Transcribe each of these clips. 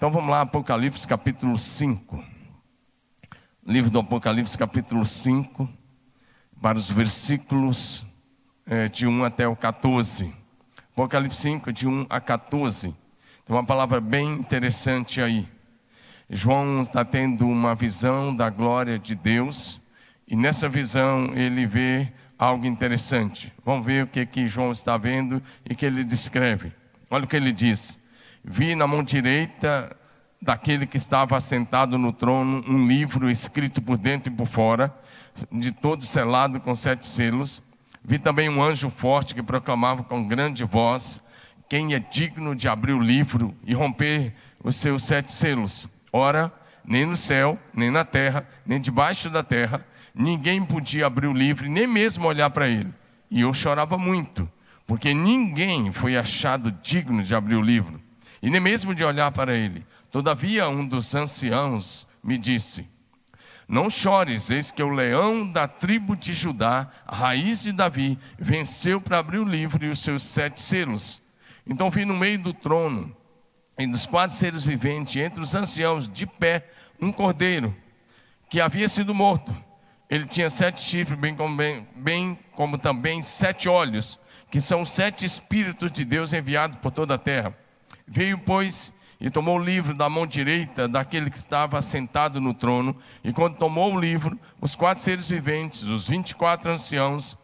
Então vamos lá, Apocalipse capítulo 5. Livro do Apocalipse capítulo 5, para os versículos é, de 1 até o 14. Apocalipse 5, de 1 a 14. Tem uma palavra bem interessante aí. João está tendo uma visão da glória de Deus, e nessa visão ele vê algo interessante. Vamos ver o que, que João está vendo e que ele descreve. Olha o que ele diz: Vi na mão direita daquele que estava assentado no trono um livro escrito por dentro e por fora, de todo selado com sete selos. Vi também um anjo forte que proclamava com grande voz: Quem é digno de abrir o livro e romper os seus sete selos? Ora, nem no céu, nem na terra, nem debaixo da terra, ninguém podia abrir o livro, nem mesmo olhar para ele. E eu chorava muito, porque ninguém foi achado digno de abrir o livro, e nem mesmo de olhar para ele. Todavia, um dos anciãos me disse: Não chores, eis que o leão da tribo de Judá, a raiz de Davi, venceu para abrir o livro e os seus sete selos. Então vi no meio do trono, e dos quatro seres viventes, entre os anciãos, de pé, um cordeiro, que havia sido morto. Ele tinha sete chifres, bem como, bem, bem como também sete olhos, que são sete espíritos de Deus enviados por toda a terra. Veio, pois, e tomou o livro da mão direita daquele que estava sentado no trono, e quando tomou o livro, os quatro seres viventes, os vinte e quatro anciãos,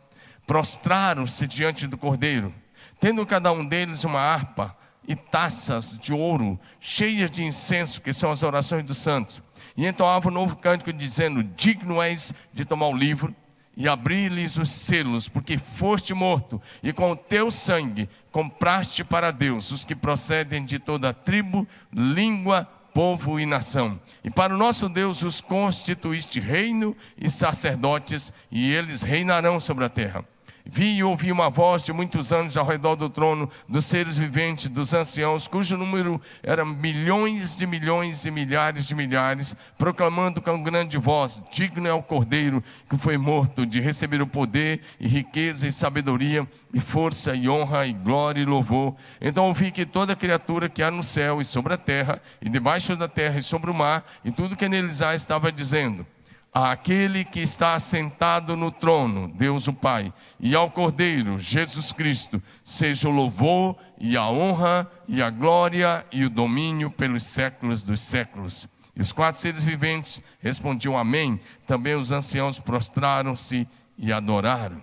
prostraram-se diante do cordeiro, tendo cada um deles uma harpa e taças de ouro cheias de incenso, que são as orações dos santos. E entoava um novo cântico, dizendo: Digno és de tomar o livro e abrir-lhes os selos, porque foste morto, e com o teu sangue compraste para Deus os que procedem de toda tribo, língua, povo e nação. E para o nosso Deus os constituíste reino e sacerdotes, e eles reinarão sobre a terra. Vi e ouvi uma voz de muitos anos ao redor do trono, dos seres viventes, dos anciãos, cujo número era milhões de milhões e milhares de milhares, proclamando com grande voz: Digno é o cordeiro que foi morto de receber o poder e riqueza e sabedoria e força e honra e glória e louvor. Então ouvi que toda criatura que há no céu e sobre a terra, e debaixo da terra e sobre o mar, e tudo que neles há, estava dizendo: àquele que está assentado no trono, Deus o Pai, e ao Cordeiro, Jesus Cristo, seja o louvor e a honra e a glória e o domínio pelos séculos dos séculos. E os quatro seres viventes respondiam amém. Também os anciãos prostraram-se e adoraram.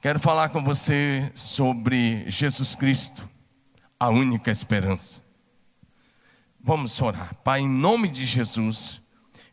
Quero falar com você sobre Jesus Cristo, a única esperança. Vamos orar. Pai, em nome de Jesus,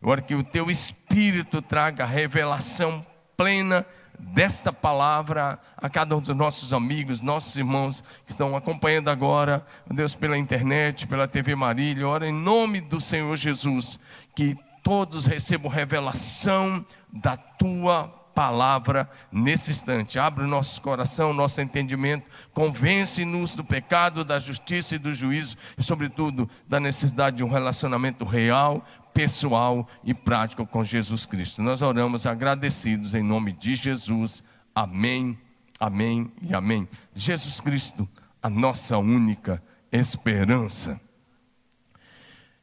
Agora que o teu espírito traga revelação plena desta palavra a cada um dos nossos amigos, nossos irmãos que estão acompanhando agora, Deus, pela internet, pela TV Marília. Ora, em nome do Senhor Jesus, que todos recebam revelação da tua palavra nesse instante. Abre o nosso coração, nosso entendimento, convence-nos do pecado, da justiça e do juízo e, sobretudo, da necessidade de um relacionamento real, pessoal e prático com Jesus Cristo. Nós oramos agradecidos em nome de Jesus. Amém, amém e amém. Jesus Cristo, a nossa única esperança.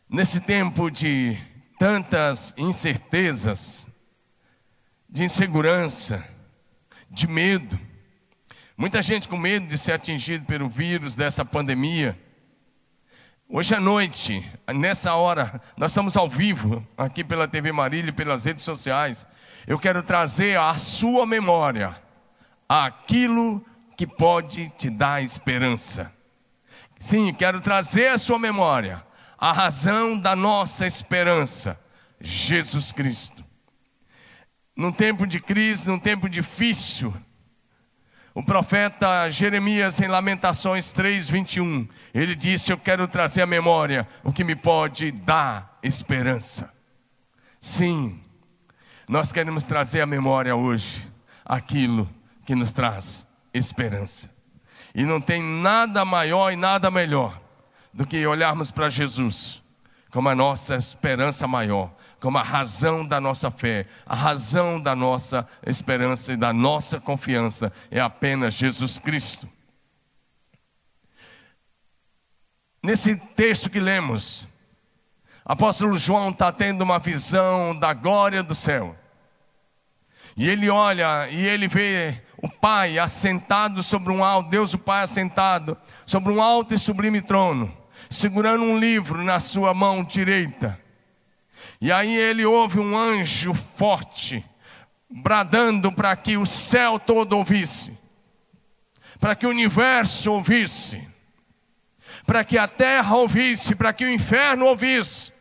Nesse tempo de tantas incertezas, de insegurança, de medo. Muita gente com medo de ser atingido pelo vírus dessa pandemia. Hoje à noite, nessa hora, nós estamos ao vivo, aqui pela TV Marília e pelas redes sociais. Eu quero trazer à sua memória aquilo que pode te dar esperança. Sim, quero trazer à sua memória a razão da nossa esperança, Jesus Cristo num tempo de crise, num tempo difícil, o profeta Jeremias, em Lamentações 3, 21, ele disse: Eu quero trazer à memória o que me pode dar esperança. Sim, nós queremos trazer à memória hoje aquilo que nos traz esperança. E não tem nada maior e nada melhor do que olharmos para Jesus como a nossa esperança maior, como a razão da nossa fé, a razão da nossa esperança e da nossa confiança é apenas Jesus Cristo. nesse texto que lemos, apóstolo João está tendo uma visão da glória do céu. E ele olha e ele vê o Pai assentado sobre um alto, Deus o Pai assentado sobre um alto e sublime trono, segurando um livro na sua mão direita. E aí ele ouve um anjo forte, bradando para que o céu todo ouvisse, para que o universo ouvisse, para que a terra ouvisse, para que o inferno ouvisse.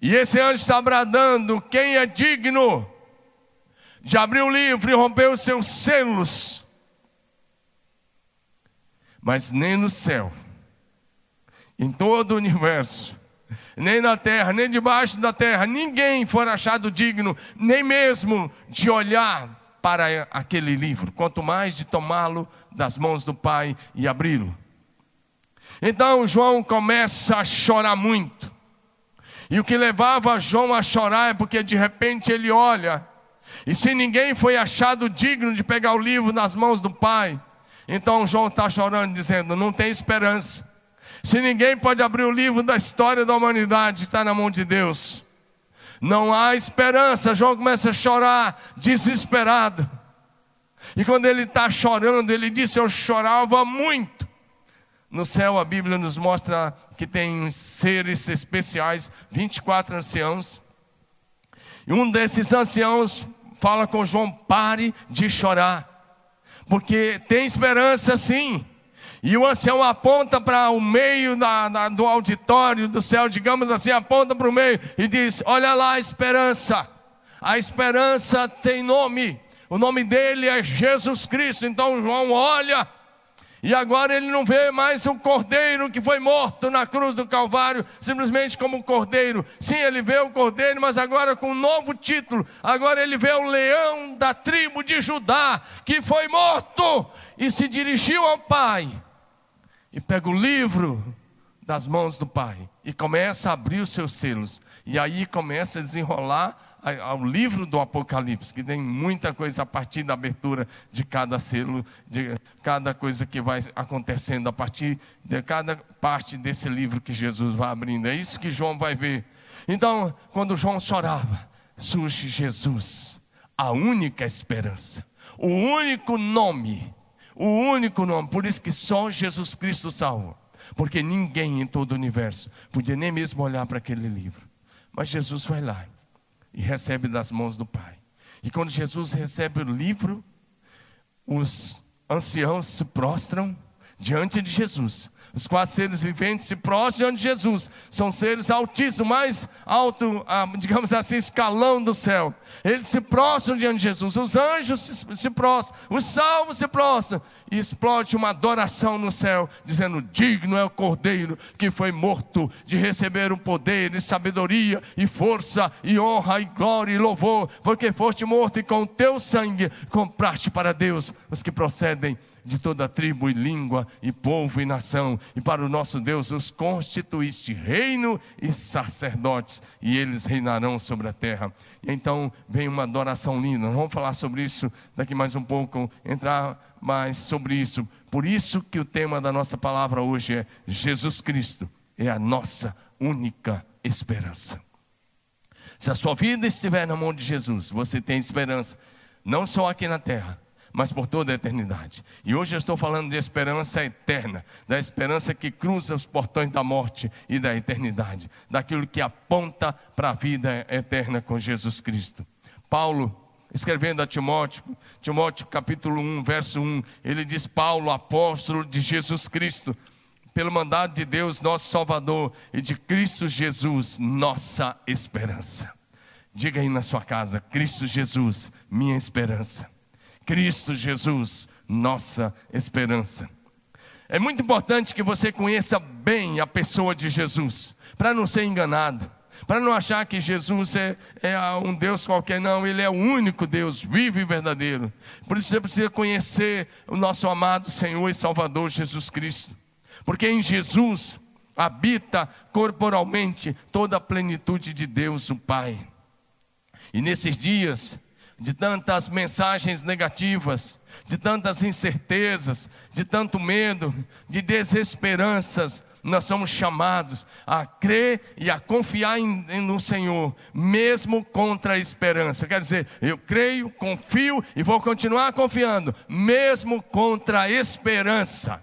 E esse anjo está bradando: quem é digno de abrir o livro e romper os seus selos. Mas nem no céu, em todo o universo, nem na terra, nem debaixo da terra, ninguém for achado digno, nem mesmo de olhar para aquele livro, quanto mais de tomá-lo das mãos do Pai e abri-lo. Então João começa a chorar muito. E o que levava João a chorar é porque de repente ele olha e se ninguém foi achado digno de pegar o livro nas mãos do Pai, então João está chorando, dizendo: não tem esperança. Se ninguém pode abrir o livro da história da humanidade está na mão de Deus, não há esperança. João começa a chorar, desesperado. E quando ele está chorando, ele disse: Eu chorava muito. No céu, a Bíblia nos mostra que tem seres especiais, 24 anciãos. E um desses anciãos fala com João: pare de chorar, porque tem esperança sim. E o ancião aponta para o meio da, da, do auditório do céu, digamos assim, aponta para o meio e diz: Olha lá a esperança. A esperança tem nome, o nome dele é Jesus Cristo. Então João olha e agora ele não vê mais o cordeiro que foi morto na cruz do Calvário, simplesmente como cordeiro. Sim, ele vê o cordeiro, mas agora com um novo título. Agora ele vê o leão da tribo de Judá, que foi morto e se dirigiu ao Pai. E pega o livro das mãos do Pai e começa a abrir os seus selos. E aí começa a desenrolar ao livro do Apocalipse, que tem muita coisa a partir da abertura de cada selo, de cada coisa que vai acontecendo a partir de cada parte desse livro que Jesus vai abrindo. É isso que João vai ver. Então, quando João chorava, surge Jesus, a única esperança, o único nome, o único nome, por isso que só Jesus Cristo salva, porque ninguém em todo o universo podia nem mesmo olhar para aquele livro. Mas Jesus vai lá e recebe das mãos do Pai. E quando Jesus recebe o livro, os anciãos se prostram diante de Jesus. Os quatro seres viventes se prostram diante de Jesus. São seres altíssimos, mais alto, ah, digamos assim, escalão do céu. Eles se prostram diante de Jesus. Os anjos se, se prostram, os salvos se prostram. E explode uma adoração no céu, dizendo: Digno é o cordeiro que foi morto de receber o poder, e sabedoria, e força, e honra, e glória, e louvor, porque foste morto e com o teu sangue compraste para Deus os que procedem de toda tribo e língua e povo e nação, e para o nosso Deus os constituíste reino e sacerdotes, e eles reinarão sobre a terra. E então vem uma adoração linda. Vamos falar sobre isso daqui mais um pouco, entrar mais sobre isso. Por isso que o tema da nossa palavra hoje é Jesus Cristo é a nossa única esperança. Se a sua vida estiver na mão de Jesus, você tem esperança, não só aqui na terra, mas por toda a eternidade. E hoje eu estou falando de esperança eterna, da esperança que cruza os portões da morte e da eternidade, daquilo que aponta para a vida eterna com Jesus Cristo. Paulo, escrevendo a Timóteo, Timóteo capítulo 1, verso 1, ele diz: Paulo, apóstolo de Jesus Cristo, pelo mandado de Deus, nosso Salvador, e de Cristo Jesus, nossa esperança. Diga aí na sua casa: Cristo Jesus, minha esperança. Cristo Jesus, nossa esperança. É muito importante que você conheça bem a pessoa de Jesus, para não ser enganado, para não achar que Jesus é, é, um Deus qualquer, não, Ele é o único Deus, vivo e verdadeiro. Por isso você precisa conhecer o nosso amado Senhor e Salvador Jesus Cristo, porque em Jesus habita corporalmente toda a plenitude de Deus, o Pai. E nesses dias, de tantas mensagens negativas, de tantas incertezas, de tanto medo, de desesperanças, nós somos chamados a crer e a confiar em, em, no Senhor, mesmo contra a esperança. Quer dizer, eu creio, confio e vou continuar confiando, mesmo contra a esperança.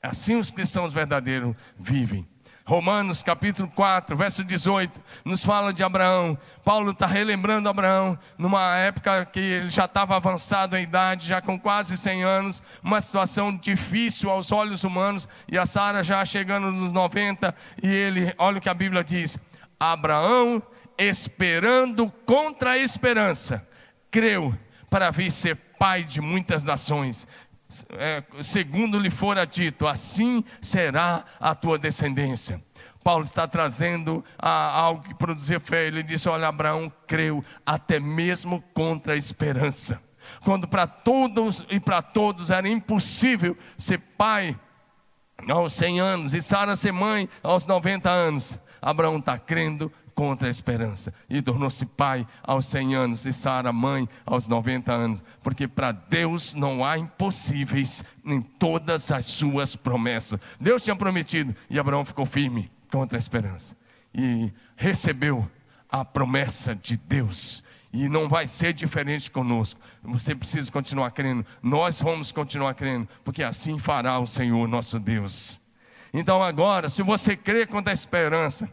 Assim os cristãos verdadeiros vivem. Romanos capítulo 4, verso 18, nos fala de Abraão. Paulo está relembrando Abraão numa época que ele já estava avançado em idade, já com quase 100 anos, uma situação difícil aos olhos humanos, e a Sara já chegando nos 90, e ele, olha o que a Bíblia diz: Abraão, esperando contra a esperança, creu para vir ser pai de muitas nações é, segundo lhe fora dito, assim será a tua descendência. Paulo está trazendo a, algo que produzia fé. Ele disse: Olha, Abraão creu até mesmo contra a esperança. Quando para todos e para todos era impossível ser pai aos 100 anos e Sara ser mãe aos 90 anos, Abraão está crendo contra a esperança. E tornou-se pai aos 100 anos e Sara mãe aos 90 anos. Porque para Deus não há impossíveis em todas as suas promessas. Deus tinha prometido e Abraão ficou firme contra a esperança. E recebeu a promessa de Deus. E não vai ser diferente conosco. Você precisa continuar crendo. Nós vamos continuar crendo, porque assim fará o Senhor nosso Deus. Então agora, se você crê contra a esperança,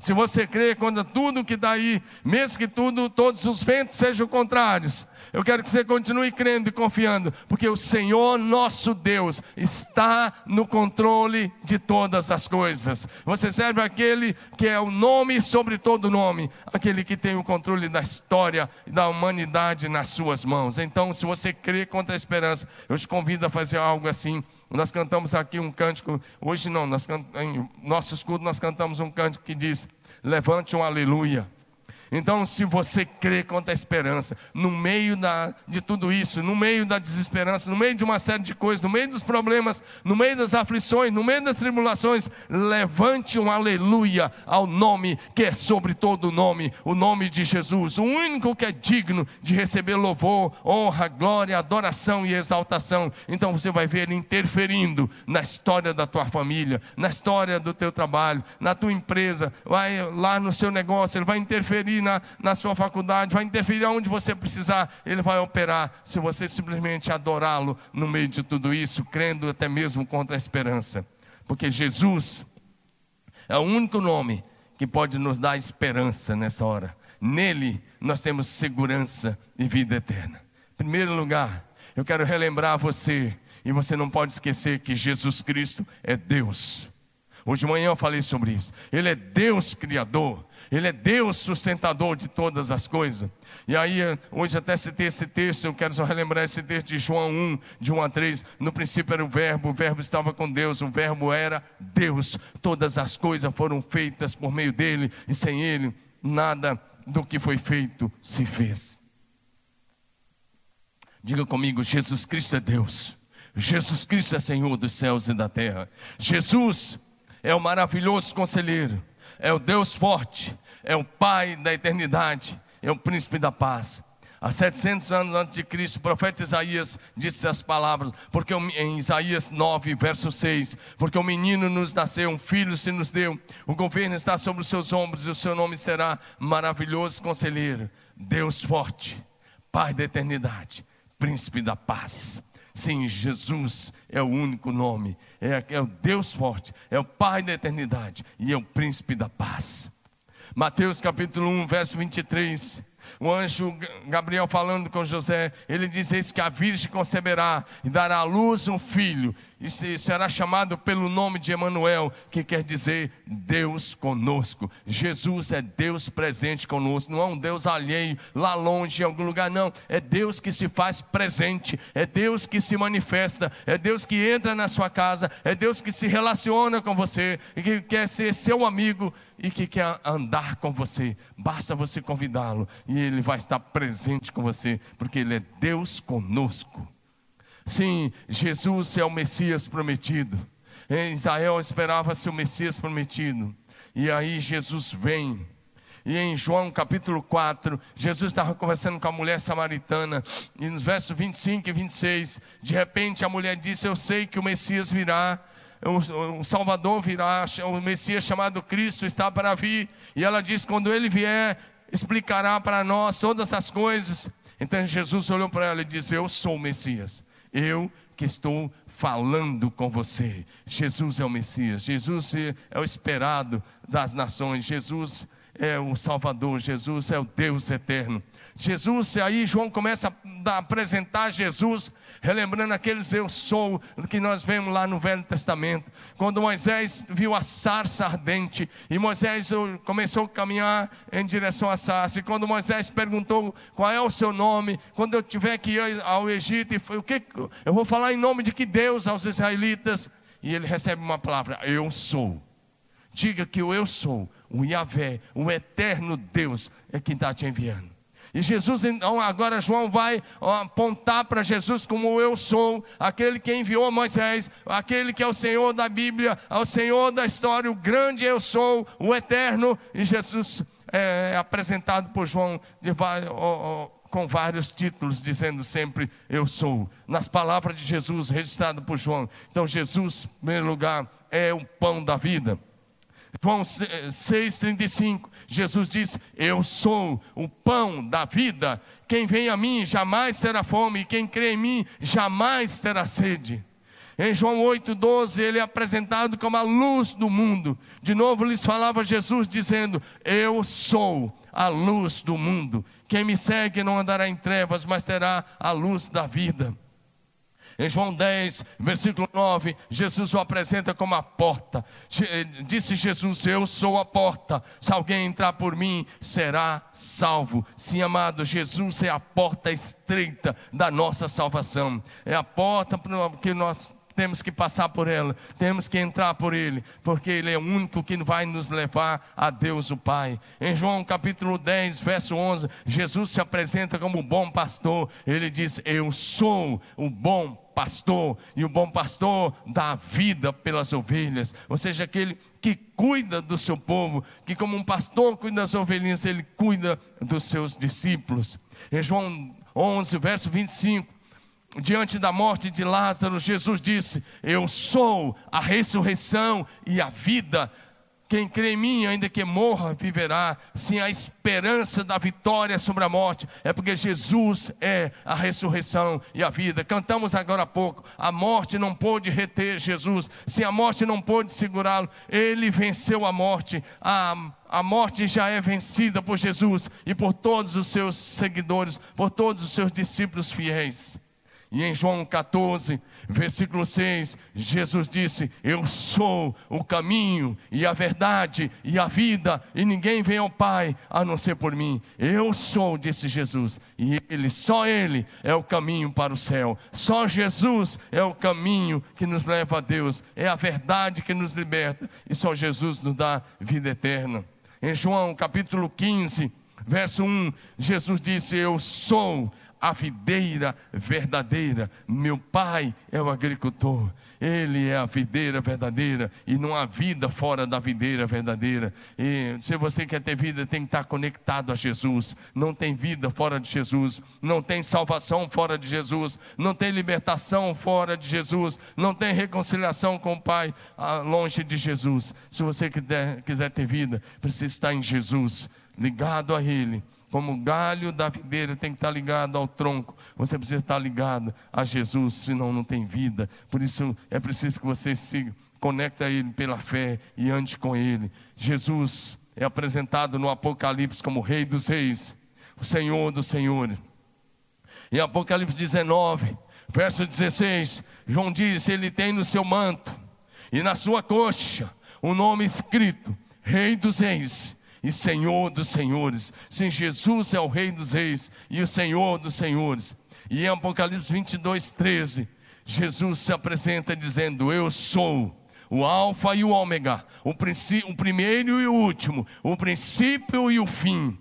se você crê quando tudo que está aí, mesmo que tudo, todos os ventos sejam contrários, eu quero que você continue crendo e confiando, porque o Senhor nosso Deus está no controle de todas as coisas. Você serve aquele que é o nome sobre todo nome, aquele que tem o controle da história e da humanidade nas suas mãos. Então, se você crê contra a esperança, eu te convido a fazer algo assim. Nós cantamos aqui um cântico, hoje não, nós em nosso escudo nós cantamos um cântico que diz: Levante um aleluia. Então, se você crê contra a esperança, no meio da, de tudo isso, no meio da desesperança, no meio de uma série de coisas, no meio dos problemas, no meio das aflições, no meio das tribulações, levante um aleluia ao nome que é sobre todo nome, o nome de Jesus, o único que é digno de receber louvor, honra, glória, adoração e exaltação. Então você vai ver ele interferindo na história da tua família, na história do teu trabalho, na tua empresa, vai lá no seu negócio, ele vai interferir na, na sua faculdade, vai interferir aonde você precisar, Ele vai operar, se você simplesmente adorá-lo no meio de tudo isso, crendo até mesmo contra a esperança. Porque Jesus é o único nome que pode nos dar esperança nessa hora. Nele nós temos segurança e vida eterna. Em primeiro lugar, eu quero relembrar você, e você não pode esquecer que Jesus Cristo é Deus. Hoje de manhã eu falei sobre isso. Ele é Deus Criador. Ele é Deus sustentador de todas as coisas. E aí, hoje até citei esse texto, eu quero só relembrar esse texto de João 1, de 1 a 3. No princípio era o Verbo, o Verbo estava com Deus, o Verbo era Deus. Todas as coisas foram feitas por meio dele, e sem ele, nada do que foi feito se fez. Diga comigo: Jesus Cristo é Deus. Jesus Cristo é Senhor dos céus e da terra. Jesus é o maravilhoso conselheiro é o Deus forte, é o Pai da eternidade, é o príncipe da paz. Há 700 anos antes de Cristo, o profeta Isaías disse as palavras, porque em Isaías 9, verso 6, porque o menino nos nasceu, um filho se nos deu, o governo está sobre os seus ombros e o seu nome será maravilhoso conselheiro, Deus forte, Pai da eternidade, príncipe da paz. Sim, Jesus é o único nome, é, é, o Deus forte, é o Pai da eternidade e é o príncipe da paz. Mateus capítulo 1, verso 23 o anjo Gabriel falando com José, ele diz: Eis que a virgem conceberá e dará à luz um filho, e será chamado pelo nome de Emanuel, que quer dizer Deus conosco. Jesus é Deus presente conosco, não é um Deus alheio, lá longe, em algum lugar, não. É Deus que se faz presente, é Deus que se manifesta, é Deus que entra na sua casa, é Deus que se relaciona com você e que quer ser seu amigo e que quer andar com você. Basta você convidá-lo e ele vai estar presente com você, porque ele é Deus conosco. Sim, Jesus é o Messias prometido. Em Israel esperava-se o Messias prometido. E aí Jesus vem. E em João capítulo 4, Jesus estava conversando com a mulher samaritana, e nos versos 25 e 26, de repente a mulher disse: Eu sei que o Messias virá, o, Salvador virá, o Messias chamado Cristo está para vir. E ela diz: quando ele vier, explicará para nós todas as coisas. Então Jesus olhou para ela e disse: Eu sou o Messias. Eu que estou falando com você. Jesus é o Messias, Jesus é o esperado das nações, Jesus é o Salvador, Jesus é o Deus eterno. Jesus, aí João começa a apresentar Jesus, relembrando aqueles eu sou que nós vemos lá no Velho Testamento. Quando Moisés viu a sarça ardente, e Moisés começou a caminhar em direção à sarça, e quando Moisés perguntou qual é o seu nome, quando eu tiver que ir ao Egito, e o que eu vou falar em nome de que Deus aos israelitas? E ele recebe uma palavra: Eu sou. Diga que o eu sou, o Yahvé, o eterno Deus, é quem está te enviando. E Jesus, então, agora João vai apontar para Jesus como eu sou, aquele que enviou Moisés, aquele que é o Senhor da Bíblia, é o Senhor da história, o grande eu sou, o eterno. E Jesus é, apresentado por João de, com vários títulos, dizendo sempre eu sou. Nas palavras de Jesus, registrado por João. Então, Jesus, em primeiro lugar, é o pão da vida. João 6,35, Jesus diz: Eu sou o pão da vida. Quem vem a mim jamais terá fome, e quem crê em mim jamais terá sede. Em João 8,12, ele é apresentado como a luz do mundo. De novo lhes falava Jesus, dizendo: Eu sou a luz do mundo. Quem me segue não andará em trevas, mas terá a luz da vida. Em João 10, versículo 9, Jesus o apresenta como a porta. Disse Jesus: Eu sou a porta. Se alguém entrar por mim, será salvo. Sim, amado, Jesus é a porta estreita da nossa salvação. É a porta que nós temos que passar por ela, temos que entrar por ele, porque ele é o único que vai nos levar a Deus o Pai. Em João capítulo 10, verso 11, Jesus se apresenta como o bom pastor. Ele diz: Eu sou o bom pastor, e o bom pastor dá vida pelas ovelhas, ou seja, aquele que cuida do seu povo, que como um pastor cuida das ovelhinhas, ele cuida dos seus discípulos. Em João 11, verso 25, diante da morte de Lázaro, Jesus disse: Eu sou a ressurreição e a vida. Quem crê em mim, ainda que morra, viverá. Sim, a esperança da vitória sobre a morte é porque Jesus é a ressurreição e a vida. Cantamos agora há pouco: a morte não pôde reter Jesus. Se a morte não pôde segurá-lo, ele venceu a morte. A, a morte já é vencida por Jesus e por todos os seus seguidores, por todos os seus discípulos fiéis. E em João 14, versículo 6, Jesus disse: Eu sou o caminho e a verdade e a vida, e ninguém vem ao Pai a não ser por mim. Eu sou, disse Jesus, e Ele, só Ele é o caminho para o céu. Só Jesus é o caminho que nos leva a Deus, é a verdade que nos liberta, e só Jesus nos dá vida eterna. Em João capítulo 15, verso 1, Jesus disse: Eu sou a videira verdadeira. Meu pai é o agricultor. Ele é a videira verdadeira e não há vida fora da videira verdadeira. E se você quer ter vida, tem que estar conectado a Jesus. Não tem vida fora de Jesus, não tem salvação fora de Jesus, não tem libertação fora de Jesus, não tem reconciliação com o Pai ah, longe de Jesus. Se você quiser, quiser ter vida, precisa estar em Jesus, ligado a Ele como o galho da videira tem que estar ligado ao tronco, você precisa estar ligado a Jesus, senão não tem vida. Por isso é preciso que você se conecte a Ele pela fé e ande com Ele. Jesus é apresentado no Apocalipse como Rei dos Reis, o Senhor dos Senhores. Em Apocalipse 19, verso 16, João diz: Ele tem no seu manto e na sua coxa o nome escrito: Rei dos Reis e Senhor dos senhores. Sim, Jesus é o Rei dos reis e o Senhor dos senhores. E em Apocalipse 22, 13, Jesus se apresenta dizendo: Eu sou o Alfa e o Ômega, o, o primeiro e o último, o princípio e o fim.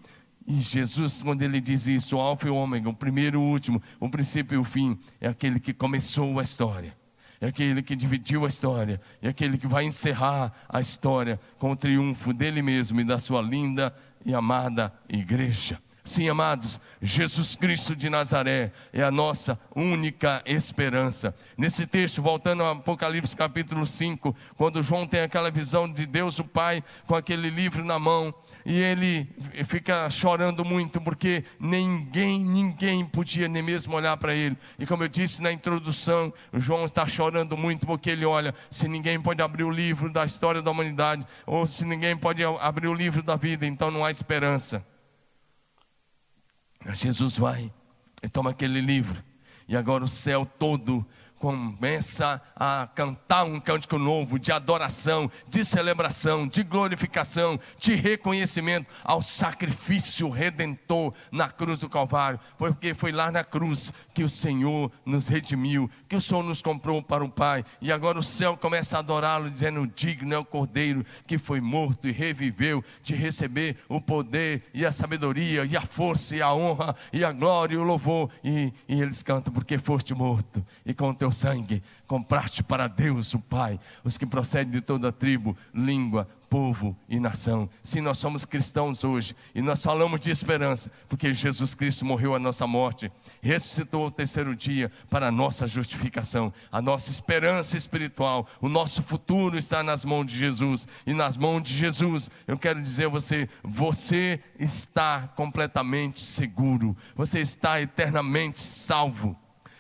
E Jesus, quando ele diz isso, o Alfa e o Ômega, o primeiro e o último, o princípio e o fim, é aquele que começou a história é aquele que dividiu a história, é aquele que vai encerrar a história com o triunfo dele mesmo e da sua linda e amada igreja. Sim, amados, Jesus Cristo de Nazaré é a nossa única esperança. Nesse texto, voltando ao Apocalipse capítulo 5, quando João tem aquela visão de Deus o Pai com aquele livro na mão, e ele fica chorando muito porque ninguém, ninguém podia nem mesmo olhar para ele. E como eu disse na introdução, João está chorando muito porque ele olha, se ninguém pode abrir o livro da história da humanidade, ou se ninguém pode abrir o livro da vida, então não há esperança. Jesus vai e toma aquele livro, e agora o céu todo começa a cantar um cântico novo de adoração, de celebração, de glorificação, de reconhecimento ao sacrifício redentor na cruz do Calvário, porque foi lá na cruz que o Senhor nos redimiu, que o Senhor nos comprou para o Pai, e agora o céu começa a adorá-lo, dizendo: Digno é o Cordeiro que foi morto e reviveu, de receber o poder e a sabedoria, e a força, e a honra, e a glória e o louvor. E, e eles cantam: Porque foste morto, e com o teu sangue compraste para Deus, o Pai, os que procedem de toda tribo, língua, povo e nação. Sim, nós somos cristãos hoje e nós falamos de esperança, porque Jesus Cristo morreu a nossa morte, ressuscitou o terceiro dia para a nossa justificação, a nossa esperança espiritual, o nosso futuro está nas mãos de Jesus e nas mãos de Jesus. Eu quero dizer a você, você está completamente seguro, você está eternamente salvo.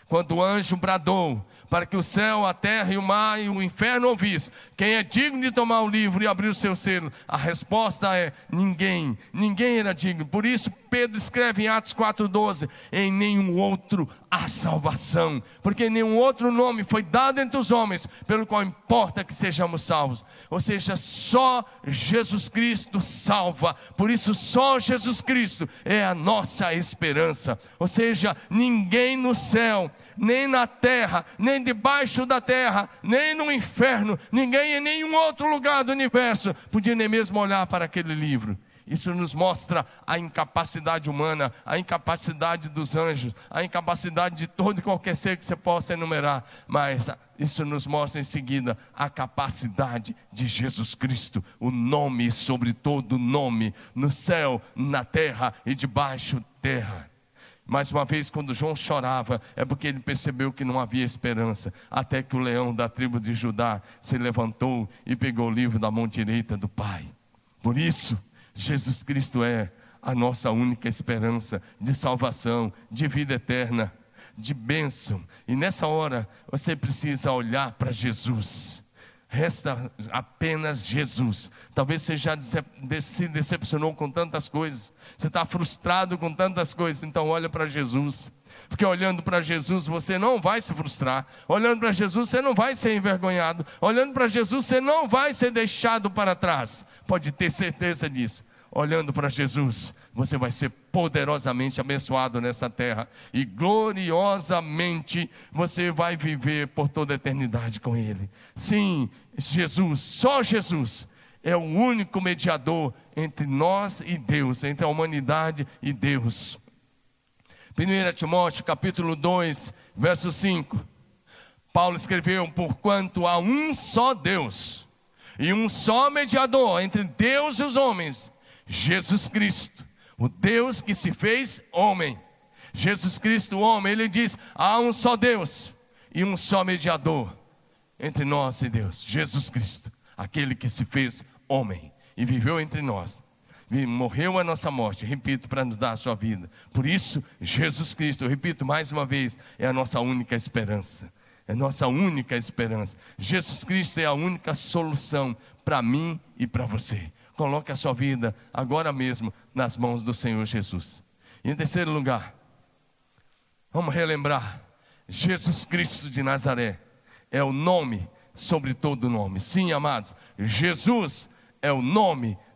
Quando o anjo bradou, para que o céu, a terra e o mar e o inferno ouvissem. Quem é digno de tomar o livro e abrir o seu selo? A resposta é ninguém. Ninguém era digno. Por isso Pedro escreve em Atos 4:12, em nenhum outro há salvação, porque nenhum outro nome foi dado entre os homens pelo qual importa que sejamos salvos. Ou seja, só Jesus Cristo salva. Por isso só Jesus Cristo é a nossa esperança. Ou seja, ninguém no céu nem na terra, nem debaixo da terra, nem no inferno, ninguém em nenhum outro lugar do universo podia nem mesmo olhar para aquele livro. Isso nos mostra a incapacidade humana, a incapacidade dos anjos, a incapacidade de todo e qualquer ser que você possa enumerar, mas isso nos mostra em seguida a capacidade de Jesus Cristo, o nome sobre todo nome, no céu, na terra e debaixo terra. Mais uma vez, quando João chorava, é porque ele percebeu que não havia esperança, até que o leão da tribo de Judá se levantou e pegou o livro da mão direita do Pai. Por isso, Jesus Cristo é a nossa única esperança de salvação, de vida eterna, de bênção. E nessa hora, você precisa olhar para Jesus resta apenas Jesus. Talvez você já se decepcionou com tantas coisas, você está frustrado com tantas coisas, então olha para Jesus. Porque olhando para Jesus você não vai se frustrar, olhando para Jesus você não vai ser envergonhado, olhando para Jesus você não vai ser deixado para trás, pode ter certeza disso. Olhando para Jesus, você vai ser poderosamente abençoado nessa terra e gloriosamente você vai viver por toda a eternidade com Ele. Sim, Jesus, só Jesus é o único mediador entre nós e Deus, entre a humanidade e Deus. 1 Timóteo capítulo 2, verso 5. Paulo escreveu: Porquanto há um só Deus e um só mediador entre Deus e os homens, Jesus Cristo, o Deus que se fez homem. Jesus Cristo, homem, ele diz: há um só Deus e um só mediador entre nós e Deus, Jesus Cristo, aquele que se fez homem e viveu entre nós. Morreu a nossa morte, repito, para nos dar a sua vida. Por isso, Jesus Cristo, eu repito mais uma vez, é a nossa única esperança. É a nossa única esperança. Jesus Cristo é a única solução para mim e para você. Coloque a sua vida agora mesmo nas mãos do Senhor Jesus. E em terceiro lugar, vamos relembrar: Jesus Cristo de Nazaré é o nome sobre todo nome. Sim, amados, Jesus é o nome sobre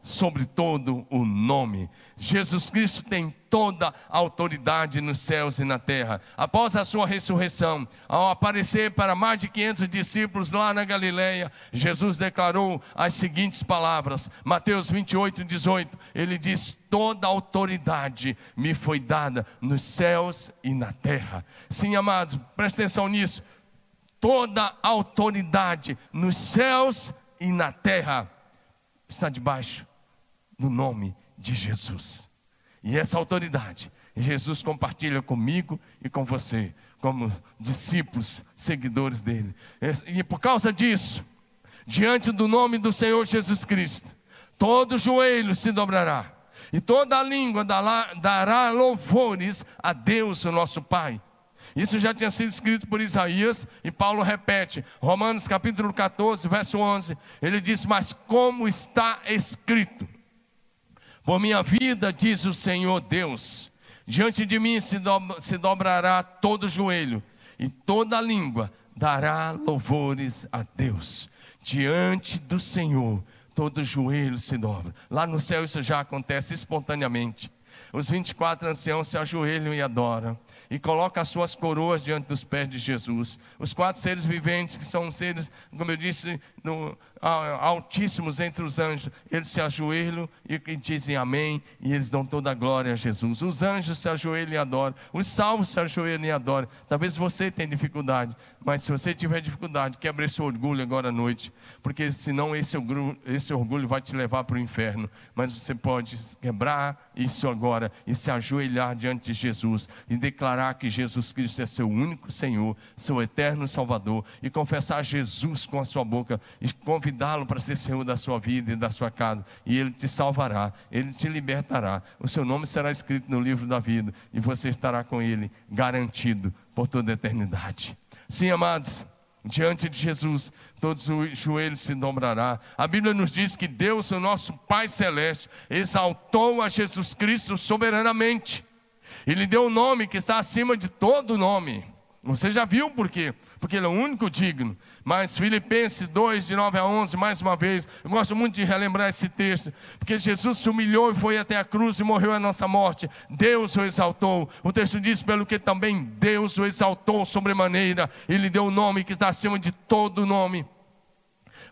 todo o nome. Jesus Cristo tem toda a autoridade nos céus e na terra. Após a sua ressurreição, ao aparecer para mais de 500 discípulos lá na Galileia, Jesus declarou as seguintes palavras: Mateus 28, 18. Ele diz: Toda a autoridade me foi dada nos céus e na terra. Sim, amados, presta atenção nisso. Toda a autoridade nos céus e na terra está debaixo no nome de Jesus. E essa autoridade, Jesus compartilha comigo e com você, como discípulos, seguidores dele. E por causa disso, diante do nome do Senhor Jesus Cristo, todo joelho se dobrará e toda língua dará louvores a Deus, o nosso Pai. Isso já tinha sido escrito por Isaías e Paulo repete, Romanos capítulo 14, verso 11. Ele diz: Mas como está escrito, por minha vida, diz o Senhor Deus, diante de mim se, do, se dobrará todo joelho e toda língua dará louvores a Deus. Diante do Senhor, todo joelho se dobra. Lá no céu isso já acontece espontaneamente. Os 24 anciãos se ajoelham e adoram e coloca as suas coroas diante dos pés de Jesus. Os quatro seres viventes, que são seres, como eu disse, no, altíssimos entre os anjos, eles se ajoelham e, dizem amém, e eles dão toda a glória a Jesus. Os anjos se ajoelham e adoram, os salvos se ajoelham e adoram. Talvez você tenha dificuldade, mas se você tiver dificuldade, quebre esse orgulho agora à noite, porque senão esse orgulho, esse orgulho vai te levar para o inferno. Mas você pode quebrar isso agora e se ajoelhar diante de Jesus e declarar que Jesus Cristo é seu único Senhor, seu eterno Salvador, e confessar Jesus com a sua boca e convidá-lo para ser Senhor da sua vida e da sua casa, e Ele te salvará, Ele te libertará. O seu nome será escrito no livro da vida e você estará com Ele garantido por toda a eternidade. Sim, amados, diante de Jesus, todos os joelhos se dobrará. A Bíblia nos diz que Deus, o nosso Pai Celeste, exaltou a Jesus Cristo soberanamente. Ele deu o um nome que está acima de todo nome. Você já viu por quê? Porque Ele é o único digno. Mas Filipenses 2, de 9 a 11, mais uma vez, eu gosto muito de relembrar esse texto, porque Jesus se humilhou e foi até a cruz e morreu a nossa morte. Deus o exaltou. O texto diz: pelo que também Deus o exaltou sobremaneira, e lhe deu o nome que está acima de todo nome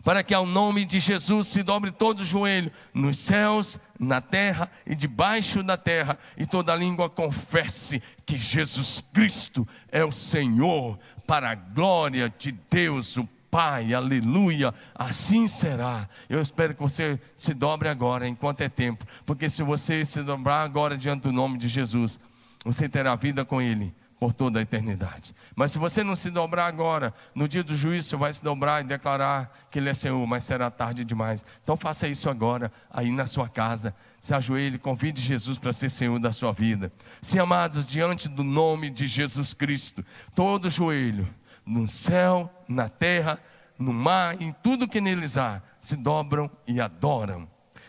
para que ao nome de Jesus se dobre todo o joelho, nos céus, na terra e debaixo da terra, e toda língua confesse que Jesus Cristo é o Senhor, para a glória de Deus o Pai, aleluia, assim será. Eu espero que você se dobre agora, enquanto é tempo, porque se você se dobrar agora diante do nome de Jesus, você terá vida com Ele por toda a eternidade. Mas se você não se dobrar agora, no dia do juízo vai se dobrar e declarar que Ele é Senhor, mas será tarde demais. Então faça isso agora, aí na sua casa. Se ajoelhe, convide Jesus para ser Senhor da sua vida. Se amados, diante do nome de Jesus Cristo, todo joelho, no céu, na terra, no mar, em tudo que neles há, se dobram e adoram.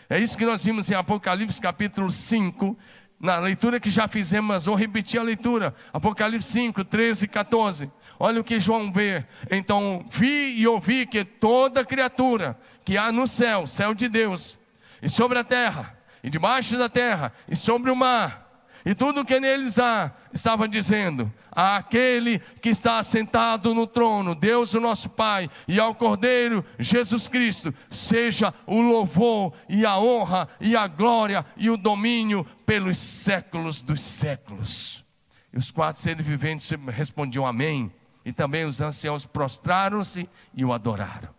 É isso que nós vimos em Apocalipse capítulo 5, na leitura que já fizemos, mas vou repetir a leitura. Apocalipse 5, 13 e 14. Olha o que João vê. Então vi e ouvi que toda criatura que há no céu, céu de Deus, e sobre a terra, e debaixo da terra, e sobre o mar, e tudo que neles há, estava dizendo: àquele que está sentado no trono, Deus o nosso Pai, e ao Cordeiro Jesus Cristo, seja o louvor e a honra e a glória e o domínio pelos séculos dos séculos. E os quatro seres viventes respondiam amém, e também os anciãos prostraram-se e o adoraram.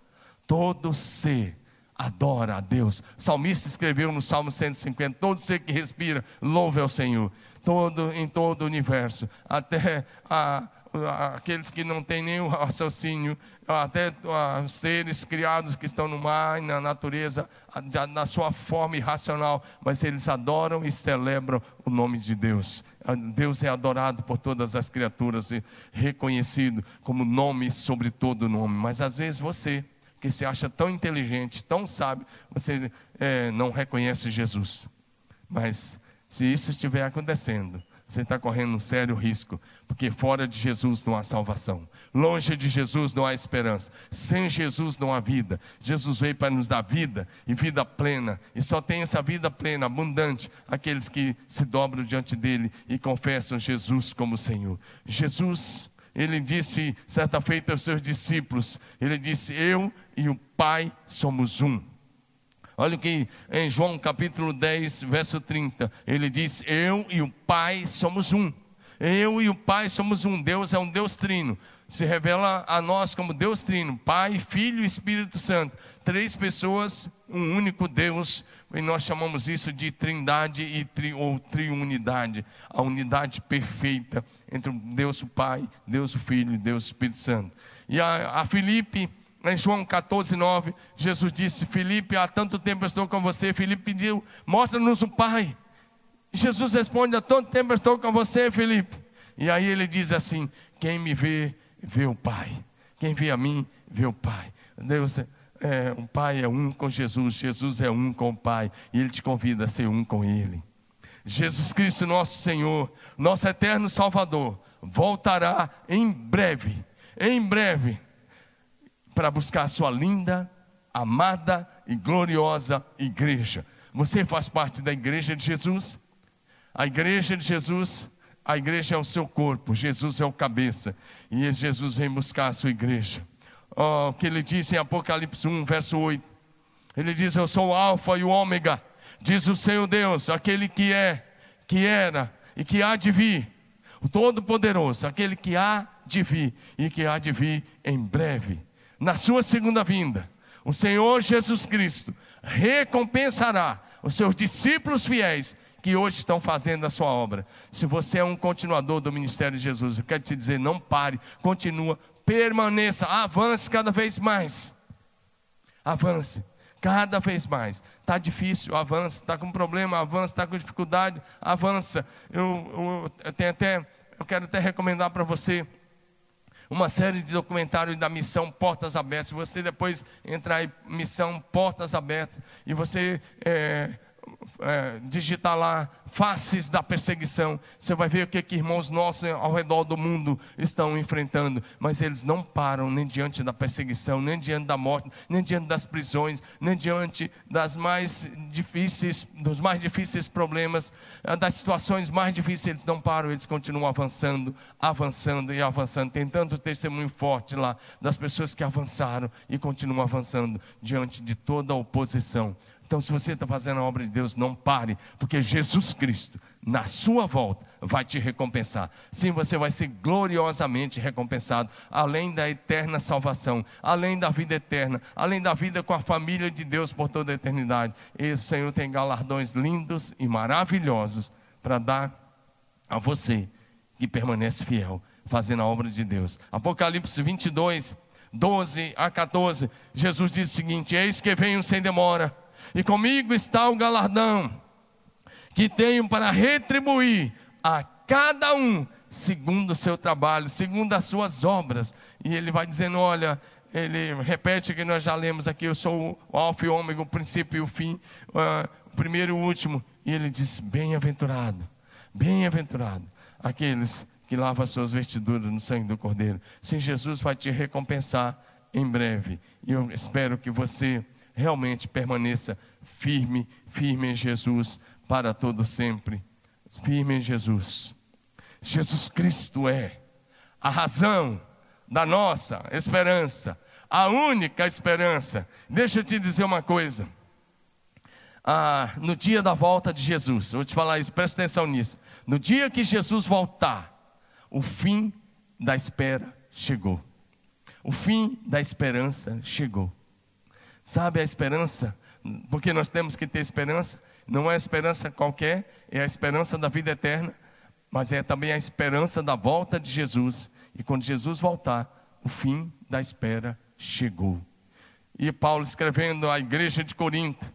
Todo ser adora a Deus. O salmista escreveu no Salmo 150: Todo ser que respira, louve ao Senhor. Todo, em todo o universo, até a, aqueles que não têm nenhum raciocínio, até a, seres criados que estão no mar e na natureza, na sua forma irracional, mas eles adoram e celebram o nome de Deus. Deus é adorado por todas as criaturas e reconhecido como nome sobre todo nome. Mas às vezes você, que se acha tão inteligente, tão sábio, você é, não reconhece Jesus. Mas se isso estiver acontecendo, você está correndo um sério risco, porque fora de Jesus não há salvação, longe de Jesus não há esperança, sem Jesus não há vida. Jesus veio para nos dar vida e vida plena, e só tem essa vida plena, abundante, aqueles que se dobram diante dele e confessam Jesus como Senhor. Jesus ele disse certa feita aos seus discípulos: Ele disse, Eu e o Pai somos um. Olha que em João capítulo 10, verso 30, ele diz: Eu e o Pai somos um. Eu e o Pai somos um Deus, é um Deus trino. Se revela a nós como Deus trino, Pai, Filho e Espírito Santo. Três pessoas, um único Deus, e nós chamamos isso de trindade e tri, ou triunidade, a unidade perfeita entre Deus o Pai, Deus o Filho e Deus o Espírito Santo. E a, a Filipe, em João 14, 9, Jesus disse: Filipe, há tanto tempo estou com você. Filipe pediu: mostra-nos o Pai. Jesus responde: há tanto tempo estou com você, Filipe. E aí ele diz assim: quem me vê, vê o Pai. Quem vê a mim, vê o Pai. Deus, é, o Pai é um com Jesus, Jesus é um com o Pai, e Ele te convida a ser um com Ele. Jesus Cristo, nosso Senhor, nosso eterno Salvador, voltará em breve, em breve, para buscar a sua linda, amada e gloriosa igreja. Você faz parte da igreja de Jesus? A igreja de Jesus, a igreja é o seu corpo, Jesus é o cabeça, e Jesus vem buscar a sua igreja. Oh, que ele disse em Apocalipse 1, verso 8. Ele diz: Eu sou o Alfa e o Ômega, diz o Senhor Deus, aquele que é, que era e que há de vir, o Todo-Poderoso, aquele que há de vir e que há de vir em breve. Na sua segunda vinda, o Senhor Jesus Cristo recompensará os seus discípulos fiéis que hoje estão fazendo a sua obra. Se você é um continuador do ministério de Jesus, eu quero te dizer, não pare, continua, permaneça, avance cada vez mais. Avance cada vez mais. Está difícil, avança. Está com problema, avança. Está com dificuldade, avança. Eu, eu, eu, tenho até, eu quero até recomendar para você uma série de documentários da missão Portas Abertas. Você depois entrar em missão Portas Abertas e você é, é, digitar lá faces da perseguição, você vai ver o que, que irmãos nossos ao redor do mundo estão enfrentando, mas eles não param nem diante da perseguição, nem diante da morte, nem diante das prisões, nem diante das mais difíceis, dos mais difíceis problemas, é, das situações mais difíceis, eles não param, eles continuam avançando, avançando e avançando. Tem tanto testemunho forte lá das pessoas que avançaram e continuam avançando diante de toda a oposição. Então, se você está fazendo a obra de Deus, não pare, porque Jesus Cristo, na sua volta, vai te recompensar. Sim, você vai ser gloriosamente recompensado, além da eterna salvação, além da vida eterna, além da vida com a família de Deus por toda a eternidade. E o Senhor tem galardões lindos e maravilhosos para dar a você que permanece fiel, fazendo a obra de Deus. Apocalipse 22, 12 a 14, Jesus diz o seguinte: Eis que venho sem demora e comigo está o galardão que tenho para retribuir a cada um segundo o seu trabalho, segundo as suas obras. E ele vai dizendo: olha, ele repete o que nós já lemos aqui: eu sou o Alfa e o Ômega, o princípio e o fim, uh, o primeiro e o último. E ele diz: bem-aventurado, bem-aventurado aqueles que lavam as suas vestiduras no sangue do Cordeiro. Sim, Jesus vai te recompensar em breve. E eu espero que você realmente permaneça firme, firme em Jesus para todo sempre. Firme em Jesus. Jesus Cristo é a razão da nossa esperança, a única esperança. Deixa eu te dizer uma coisa. Ah, no dia da volta de Jesus, vou te falar isso, presta atenção nisso. No dia que Jesus voltar, o fim da espera chegou. O fim da esperança chegou. Sabe a esperança? Porque nós temos que ter esperança. Não é esperança qualquer, é a esperança da vida eterna, mas é também a esperança da volta de Jesus. E quando Jesus voltar, o fim da espera chegou. E Paulo escrevendo à igreja de Corinto,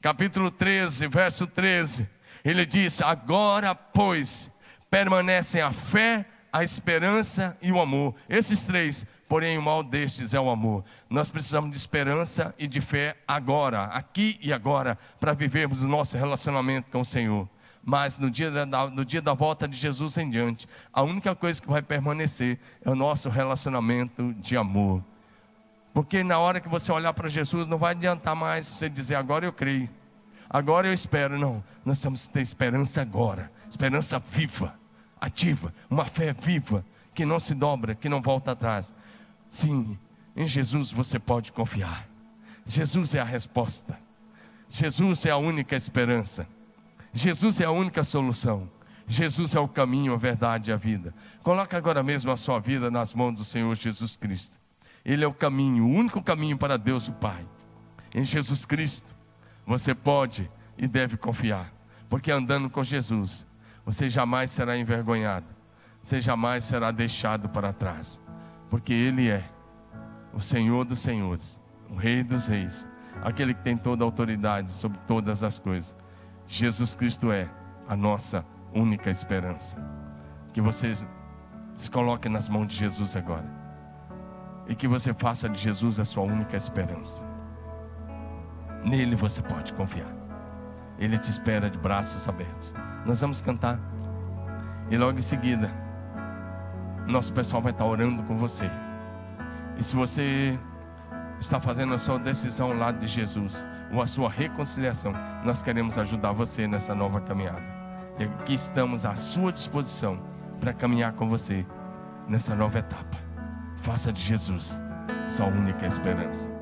capítulo 13, verso 13, ele diz: Agora, pois, permanecem a fé, a esperança e o amor. Esses três porém o mal destes é o amor. Nós precisamos de esperança e de fé agora, aqui e agora, para vivermos o nosso relacionamento com o Senhor. Mas no dia, da, no dia da volta de Jesus em diante, a única coisa que vai permanecer é o nosso relacionamento de amor. Porque na hora que você olhar para Jesus, não vai adiantar mais você dizer, agora eu creio, agora eu espero. Não, nós temos que ter esperança agora, esperança viva, ativa, uma fé viva, que não se dobra, que não volta atrás. Sim, em Jesus você pode confiar. Jesus é a resposta. Jesus é a única esperança. Jesus é a única solução. Jesus é o caminho, a verdade e a vida. Coloque agora mesmo a sua vida nas mãos do Senhor Jesus Cristo. Ele é o caminho, o único caminho para Deus o Pai. Em Jesus Cristo, você pode e deve confiar, porque andando com Jesus, você jamais será envergonhado, você jamais será deixado para trás, porque Ele é o Senhor dos Senhores, o Rei dos Reis, aquele que tem toda a autoridade sobre todas as coisas. Jesus Cristo é a nossa única esperança. Que você se coloque nas mãos de Jesus agora. E que você faça de Jesus a sua única esperança. Nele você pode confiar. Ele te espera de braços abertos. Nós vamos cantar. E logo em seguida, nosso pessoal vai estar orando com você. E se você está fazendo a sua decisão ao lado de Jesus, ou a sua reconciliação, nós queremos ajudar você nessa nova caminhada. E aqui estamos à sua disposição para caminhar com você nessa nova etapa. Faça de Jesus sua única esperança.